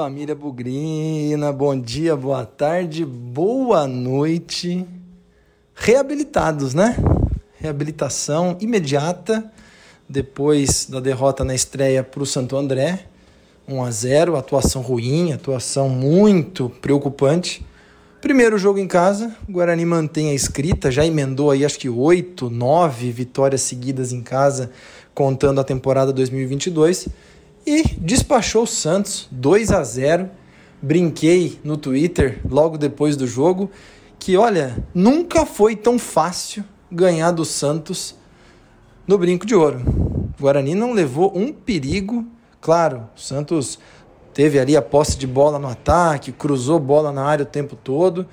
família Bugrina, bom dia, boa tarde, boa noite. Reabilitados, né? Reabilitação imediata depois da derrota na estreia para o Santo André, 1 a 0, atuação ruim, atuação muito preocupante. Primeiro jogo em casa, o Guarani mantém a escrita, já emendou aí acho que oito, nove vitórias seguidas em casa, contando a temporada 2022 e despachou o Santos 2 a 0. Brinquei no Twitter logo depois do jogo que, olha, nunca foi tão fácil ganhar do Santos no Brinco de Ouro. O Guarani não levou um perigo. Claro, o Santos teve ali a posse de bola no ataque, cruzou bola na área o tempo todo,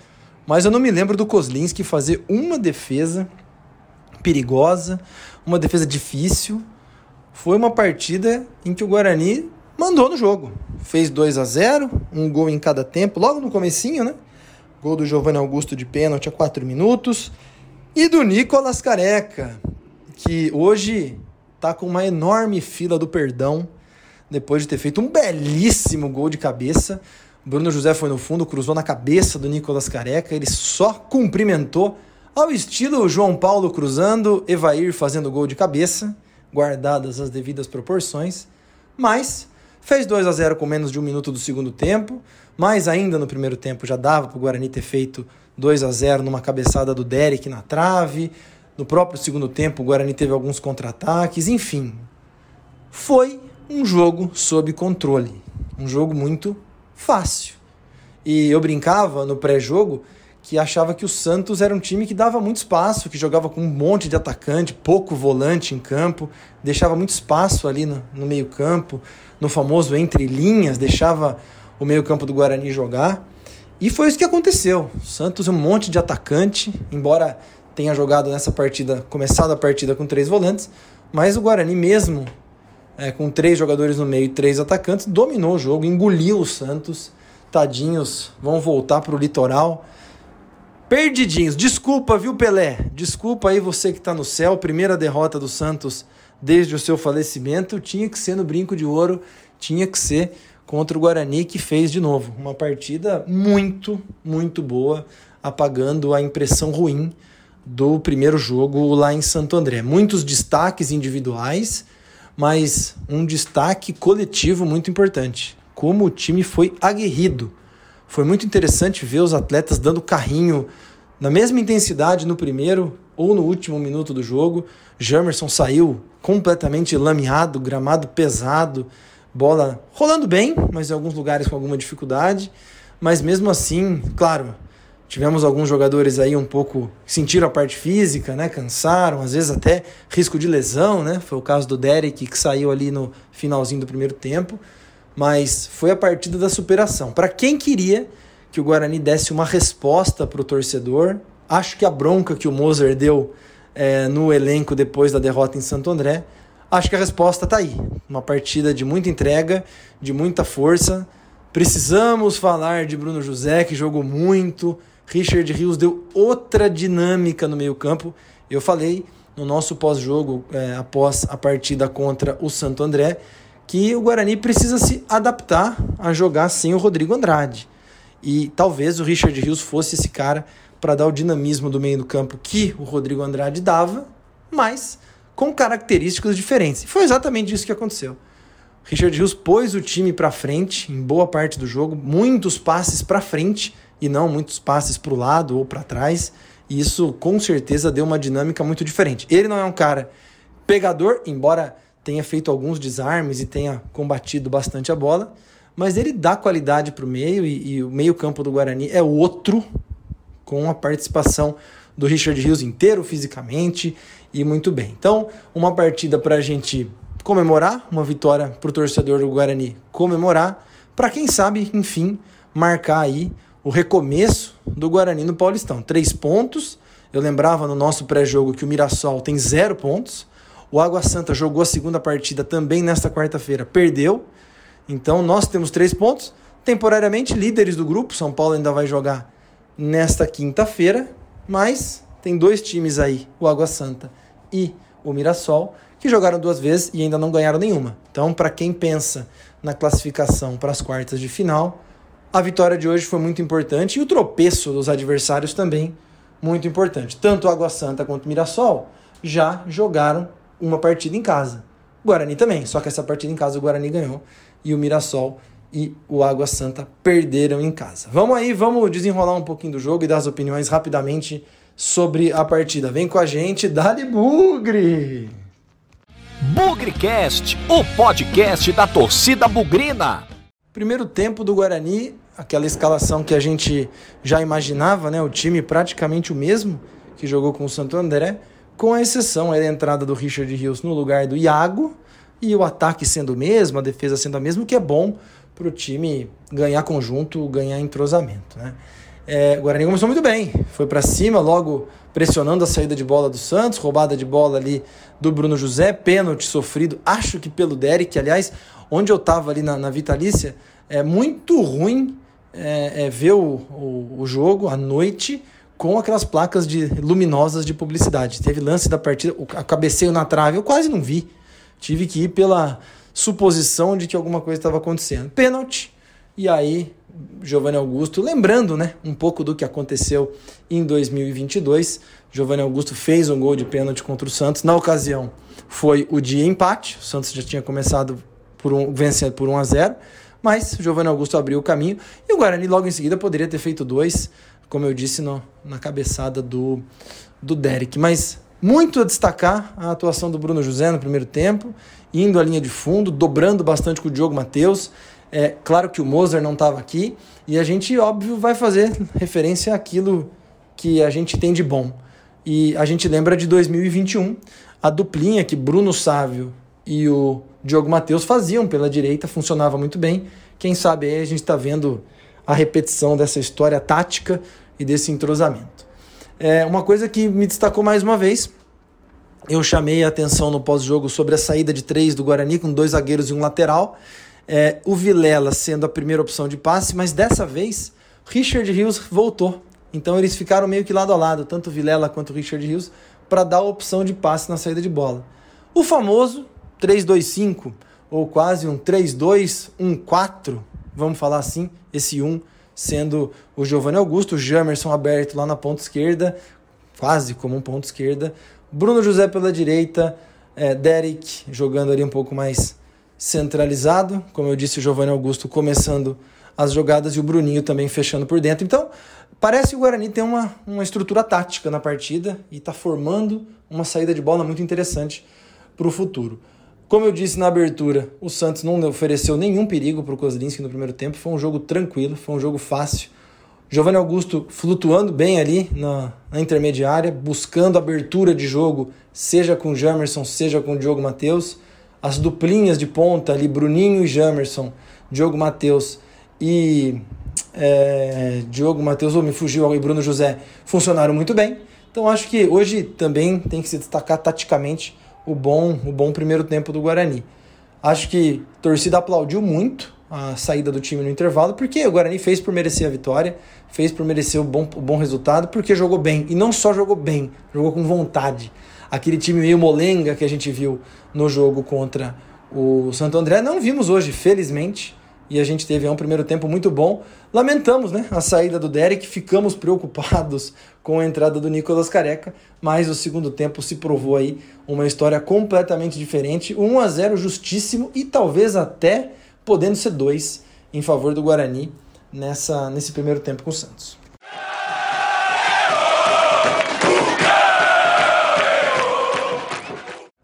mas eu não me lembro do Kozlinski fazer uma defesa perigosa, uma defesa difícil foi uma partida em que o Guarani mandou no jogo. Fez 2 a 0 um gol em cada tempo, logo no comecinho, né? Gol do Giovanni Augusto de pênalti a 4 minutos. E do Nicolas Careca, que hoje tá com uma enorme fila do perdão, depois de ter feito um belíssimo gol de cabeça. Bruno José foi no fundo, cruzou na cabeça do Nicolas Careca, ele só cumprimentou ao estilo João Paulo cruzando, Evair fazendo gol de cabeça guardadas as devidas proporções, mas fez 2 a 0 com menos de um minuto do segundo tempo, mas ainda no primeiro tempo já dava para o Guarani ter feito 2 a 0 numa cabeçada do Derek na trave. No próprio segundo tempo, o Guarani teve alguns contra-ataques, enfim. Foi um jogo sob controle, um jogo muito fácil. E eu brincava no pré-jogo que achava que o Santos era um time que dava muito espaço, que jogava com um monte de atacante, pouco volante em campo, deixava muito espaço ali no, no meio-campo, no famoso entre linhas, deixava o meio-campo do Guarani jogar. E foi isso que aconteceu. O Santos é um monte de atacante, embora tenha jogado nessa partida, começado a partida com três volantes, mas o Guarani mesmo, é, com três jogadores no meio e três atacantes, dominou o jogo, engoliu o Santos. Tadinhos, vão voltar para o litoral Perdidinhos. Desculpa, viu, Pelé? Desculpa aí você que está no céu. Primeira derrota do Santos desde o seu falecimento. Tinha que ser no Brinco de Ouro, tinha que ser contra o Guarani, que fez de novo uma partida muito, muito boa, apagando a impressão ruim do primeiro jogo lá em Santo André. Muitos destaques individuais, mas um destaque coletivo muito importante. Como o time foi aguerrido foi muito interessante ver os atletas dando carrinho na mesma intensidade no primeiro ou no último minuto do jogo. Jamerson saiu completamente lameado, gramado pesado, bola rolando bem, mas em alguns lugares com alguma dificuldade. Mas mesmo assim, claro, tivemos alguns jogadores aí um pouco sentiram a parte física, né? Cansaram, às vezes até risco de lesão, né? Foi o caso do Derek que saiu ali no finalzinho do primeiro tempo mas foi a partida da superação. Para quem queria que o Guarani desse uma resposta para o torcedor, acho que a bronca que o Moser deu é, no elenco depois da derrota em Santo André, acho que a resposta está aí. Uma partida de muita entrega, de muita força. Precisamos falar de Bruno José, que jogou muito. Richard Rios deu outra dinâmica no meio-campo. Eu falei no nosso pós-jogo, é, após a partida contra o Santo André, que o Guarani precisa se adaptar a jogar sem o Rodrigo Andrade. E talvez o Richard Rios fosse esse cara para dar o dinamismo do meio do campo que o Rodrigo Andrade dava, mas com características diferentes. E foi exatamente isso que aconteceu. Richard Rios pôs o time para frente em boa parte do jogo, muitos passes para frente e não muitos passes para o lado ou para trás. E isso com certeza deu uma dinâmica muito diferente. Ele não é um cara pegador, embora tenha feito alguns desarmes e tenha combatido bastante a bola, mas ele dá qualidade para o meio e, e o meio-campo do Guarani é outro, com a participação do Richard Rios inteiro fisicamente e muito bem. Então, uma partida para a gente comemorar, uma vitória para o torcedor do Guarani comemorar, para quem sabe, enfim, marcar aí o recomeço do Guarani no Paulistão. Três pontos. Eu lembrava no nosso pré-jogo que o Mirassol tem zero pontos. O Água Santa jogou a segunda partida também nesta quarta-feira, perdeu. Então nós temos três pontos. Temporariamente líderes do grupo, São Paulo ainda vai jogar nesta quinta-feira, mas tem dois times aí, o Água Santa e o Mirassol, que jogaram duas vezes e ainda não ganharam nenhuma. Então, para quem pensa na classificação para as quartas de final, a vitória de hoje foi muito importante e o tropeço dos adversários também muito importante. Tanto Água Santa quanto Mirassol já jogaram uma partida em casa. Guarani também, só que essa partida em casa o Guarani ganhou e o Mirassol e o Água Santa perderam em casa. Vamos aí, vamos desenrolar um pouquinho do jogo e dar as opiniões rapidamente sobre a partida. Vem com a gente, Dali Bugre! Bugrecast, o podcast da torcida bugrina. Primeiro tempo do Guarani, aquela escalação que a gente já imaginava, né? O time praticamente o mesmo que jogou com o Santo André, com a exceção da entrada do Richard Rios no lugar do Iago e o ataque sendo o mesmo, a defesa sendo a mesma, o que é bom para o time ganhar conjunto, ganhar entrosamento. Né? É, o Guarani começou muito bem, foi para cima, logo pressionando a saída de bola do Santos, roubada de bola ali do Bruno José, pênalti sofrido, acho que pelo Derek, aliás, onde eu estava ali na, na Vitalícia, é muito ruim é, é ver o, o, o jogo à noite com aquelas placas de luminosas de publicidade. Teve lance da partida, o cabeceio na trave, eu quase não vi. Tive que ir pela suposição de que alguma coisa estava acontecendo. Pênalti. E aí, Giovanni Augusto, lembrando né, um pouco do que aconteceu em 2022, Giovanni Augusto fez um gol de pênalti contra o Santos. Na ocasião, foi o dia empate. O Santos já tinha começado por um, vencendo por 1 a 0 mas Giovanni Augusto abriu o caminho e o Guarani logo em seguida poderia ter feito dois, como eu disse no, na cabeçada do, do Derek. Mas muito a destacar a atuação do Bruno José no primeiro tempo indo à linha de fundo, dobrando bastante com o Diogo Matheus. É claro que o Mozart não estava aqui e a gente, óbvio, vai fazer referência àquilo que a gente tem de bom. E a gente lembra de 2021, a duplinha que Bruno Sávio e o Diogo Matheus faziam pela direita, funcionava muito bem. Quem sabe aí a gente está vendo a repetição dessa história tática e desse entrosamento. É uma coisa que me destacou mais uma vez eu chamei a atenção no pós-jogo sobre a saída de três do Guarani, com dois zagueiros e um lateral. É, o Vilela sendo a primeira opção de passe, mas dessa vez Richard Rios voltou. Então eles ficaram meio que lado a lado, tanto Vilela quanto Richard Rios, para dar a opção de passe na saída de bola. O famoso 3-2-5, ou quase um 3-2-1-4, vamos falar assim, esse 1 sendo o Giovanni Augusto, o Jamerson aberto lá na ponta esquerda, quase como um ponto esquerda, Bruno José pela direita, é, Derek jogando ali um pouco mais centralizado, como eu disse, o Giovanni Augusto começando as jogadas e o Bruninho também fechando por dentro. Então, parece que o Guarani tem uma, uma estrutura tática na partida e está formando uma saída de bola muito interessante para o futuro. Como eu disse na abertura, o Santos não ofereceu nenhum perigo para o Kozlinski no primeiro tempo. Foi um jogo tranquilo, foi um jogo fácil. Giovanni Augusto flutuando bem ali na, na, intermediária, buscando abertura de jogo, seja com Jamerson, seja com Diogo Matheus. As duplinhas de ponta ali, Bruninho e Jamerson, Diogo Matheus e é, Diogo Matheus, ou me fugiu, e Bruno José, funcionaram muito bem. Então acho que hoje também tem que se destacar taticamente o bom, o bom primeiro tempo do Guarani. Acho que a torcida aplaudiu muito a saída do time no intervalo, porque o Guarani fez por merecer a vitória, fez por merecer o bom, o bom resultado, porque jogou bem. E não só jogou bem, jogou com vontade. Aquele time meio molenga que a gente viu no jogo contra o Santo André, não vimos hoje, felizmente. E a gente teve um primeiro tempo muito bom. Lamentamos né, a saída do Derek, ficamos preocupados com a entrada do Nicolas Careca, mas o segundo tempo se provou aí uma história completamente diferente. 1 a 0 justíssimo e talvez até podendo ser dois em favor do Guarani nessa, nesse primeiro tempo com o Santos.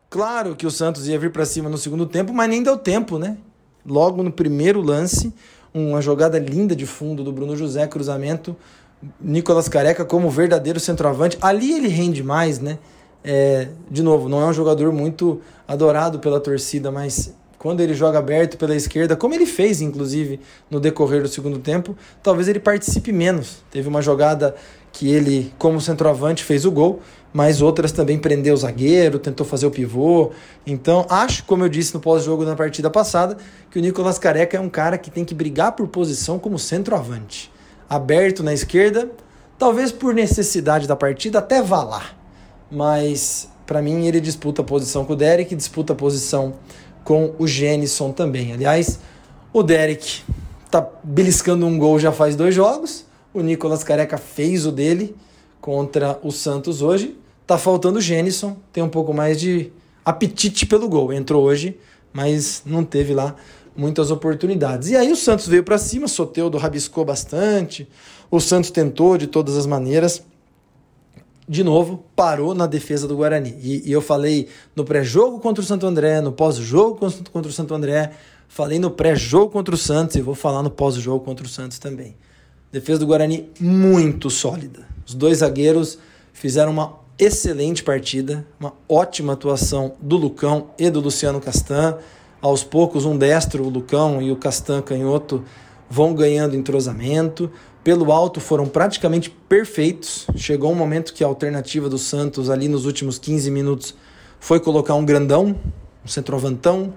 Claro que o Santos ia vir para cima no segundo tempo, mas nem deu tempo, né? Logo no primeiro lance, uma jogada linda de fundo do Bruno José, cruzamento, Nicolas Careca como verdadeiro centroavante. Ali ele rende mais, né? É, de novo, não é um jogador muito adorado pela torcida, mas quando ele joga aberto pela esquerda, como ele fez inclusive no decorrer do segundo tempo, talvez ele participe menos. Teve uma jogada que ele, como centroavante, fez o gol, mas outras também prendeu o zagueiro, tentou fazer o pivô. Então, acho, como eu disse no pós-jogo na partida passada, que o Nicolas Careca é um cara que tem que brigar por posição como centroavante. Aberto na esquerda, talvez por necessidade da partida até vá lá. Mas para mim ele disputa a posição com o Derek, disputa a posição com o Jenison também. Aliás, o Derek tá beliscando um gol já faz dois jogos. O Nicolas Careca fez o dele contra o Santos hoje. Tá faltando o Jenison, tem um pouco mais de apetite pelo gol. Entrou hoje, mas não teve lá muitas oportunidades. E aí o Santos veio para cima, Soteudo rabiscou bastante. O Santos tentou de todas as maneiras de novo, parou na defesa do Guarani. E, e eu falei no pré-jogo contra o Santo André, no pós-jogo contra o Santo André, falei no pré-jogo contra o Santos e vou falar no pós-jogo contra o Santos também. Defesa do Guarani muito sólida. Os dois zagueiros fizeram uma excelente partida, uma ótima atuação do Lucão e do Luciano Castan. Aos poucos, um destro, o Lucão e o Castan canhoto, vão ganhando entrosamento pelo alto foram praticamente perfeitos. Chegou um momento que a alternativa do Santos ali nos últimos 15 minutos foi colocar um grandão, um centroavantão,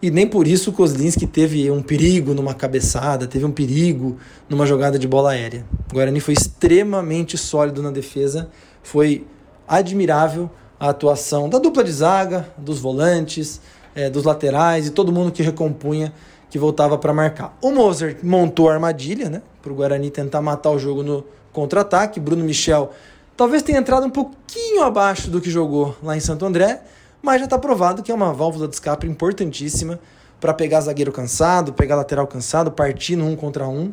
e nem por isso o Kozlinski teve um perigo numa cabeçada, teve um perigo numa jogada de bola aérea. O Guarani foi extremamente sólido na defesa, foi admirável a atuação da dupla de zaga, dos volantes, é, dos laterais e todo mundo que recompunha que voltava para marcar. O Mozart montou a armadilha, né, para o Guarani tentar matar o jogo no contra-ataque. Bruno Michel talvez tenha entrado um pouquinho abaixo do que jogou lá em Santo André, mas já está provado que é uma válvula de escape importantíssima para pegar zagueiro cansado, pegar lateral cansado, partir no um contra um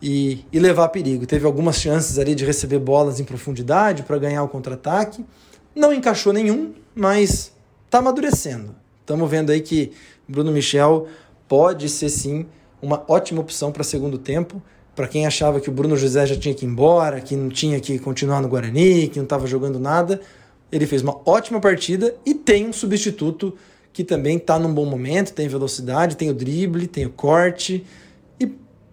e, e levar perigo. Teve algumas chances ali de receber bolas em profundidade para ganhar o contra-ataque. Não encaixou nenhum, mas está amadurecendo. Estamos vendo aí que Bruno Michel pode ser sim uma ótima opção para segundo tempo. Para quem achava que o Bruno José já tinha que ir embora, que não tinha que continuar no Guarani, que não estava jogando nada, ele fez uma ótima partida e tem um substituto que também está num bom momento, tem velocidade, tem o drible, tem o corte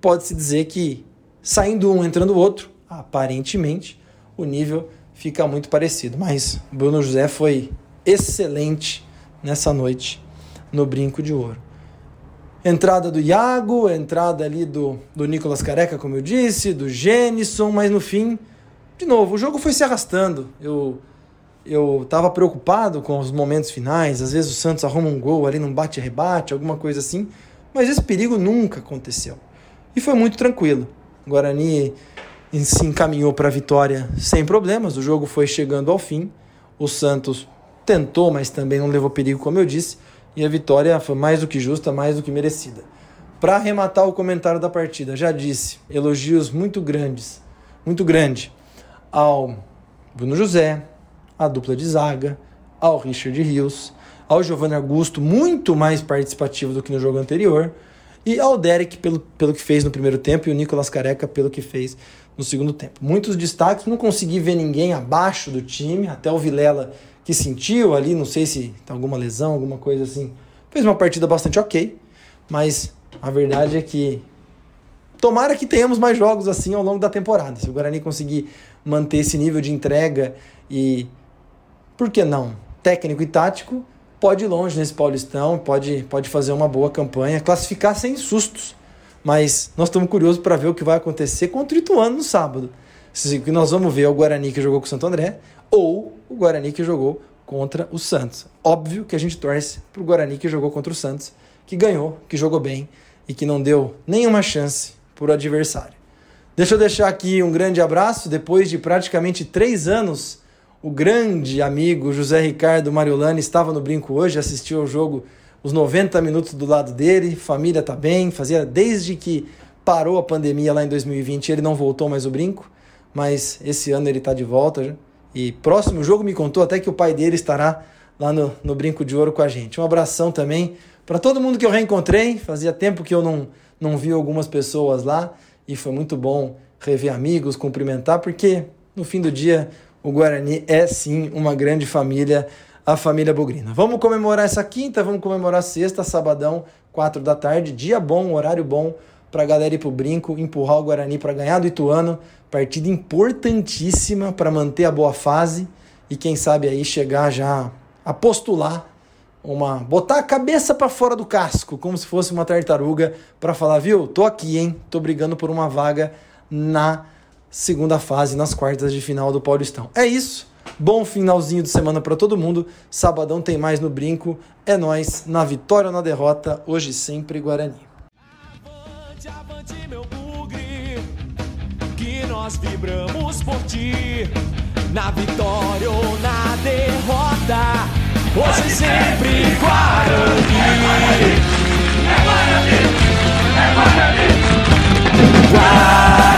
pode-se dizer que saindo um, entrando o outro, aparentemente o nível fica muito parecido. Mas Bruno José foi excelente nessa noite no Brinco de Ouro. Entrada do Iago, entrada ali do, do Nicolas Careca, como eu disse, do Gênison, mas no fim, de novo, o jogo foi se arrastando. Eu eu estava preocupado com os momentos finais, às vezes o Santos arruma um gol ali num bate-rebate, alguma coisa assim, mas esse perigo nunca aconteceu. E foi muito tranquilo. O Guarani se encaminhou para a vitória sem problemas, o jogo foi chegando ao fim. O Santos tentou, mas também não levou perigo, como eu disse e a vitória foi mais do que justa, mais do que merecida. Para arrematar o comentário da partida, já disse, elogios muito grandes, muito grande ao Bruno José, à dupla de zaga, ao Richard Rios, ao Giovanni Augusto, muito mais participativo do que no jogo anterior, e ao Derek pelo, pelo que fez no primeiro tempo e o Nicolas Careca pelo que fez no segundo tempo. Muitos destaques, não consegui ver ninguém abaixo do time, até o Vilela que sentiu ali, não sei se tem alguma lesão, alguma coisa assim. Fez uma partida bastante ok, mas a verdade é que tomara que tenhamos mais jogos assim ao longo da temporada. Se o Guarani conseguir manter esse nível de entrega e, por que não, técnico e tático, pode ir longe nesse Paulistão, pode, pode fazer uma boa campanha, classificar sem sustos. Mas nós estamos curiosos para ver o que vai acontecer contra o Ituano no sábado. Se nós vamos ver o Guarani que jogou com o Santo André, ou o Guarani que jogou contra o Santos. Óbvio que a gente torce para o Guarani que jogou contra o Santos, que ganhou, que jogou bem e que não deu nenhuma chance para o adversário. Deixa eu deixar aqui um grande abraço. Depois de praticamente três anos, o grande amigo José Ricardo Mariolani estava no brinco hoje, assistiu ao jogo os 90 minutos do lado dele. Família tá bem, fazia desde que parou a pandemia lá em 2020, ele não voltou mais o brinco, mas esse ano ele está de volta. E próximo jogo me contou até que o pai dele estará lá no, no Brinco de Ouro com a gente. Um abração também para todo mundo que eu reencontrei. Fazia tempo que eu não, não vi algumas pessoas lá e foi muito bom rever amigos, cumprimentar, porque no fim do dia o Guarani é sim uma grande família, a família Bugrina. Vamos comemorar essa quinta, vamos comemorar sexta, sabadão, quatro da tarde, dia bom, horário bom para a galera ir pro brinco, empurrar o Guarani para ganhar do Ituano. Partida importantíssima para manter a boa fase e quem sabe aí chegar já a postular uma botar a cabeça para fora do casco, como se fosse uma tartaruga para falar, viu? Tô aqui, hein? Tô brigando por uma vaga na segunda fase nas quartas de final do Paulistão. É isso. Bom finalzinho de semana para todo mundo. Sabadão tem mais no brinco. É nós na vitória ou na derrota, hoje sempre Guarani. Avante, avante meu bugre, que nós vibramos por ti. Na vitória ou na derrota, hoje sempre Guarani. É Guarani, é Guarani, é Guarani. Guarani.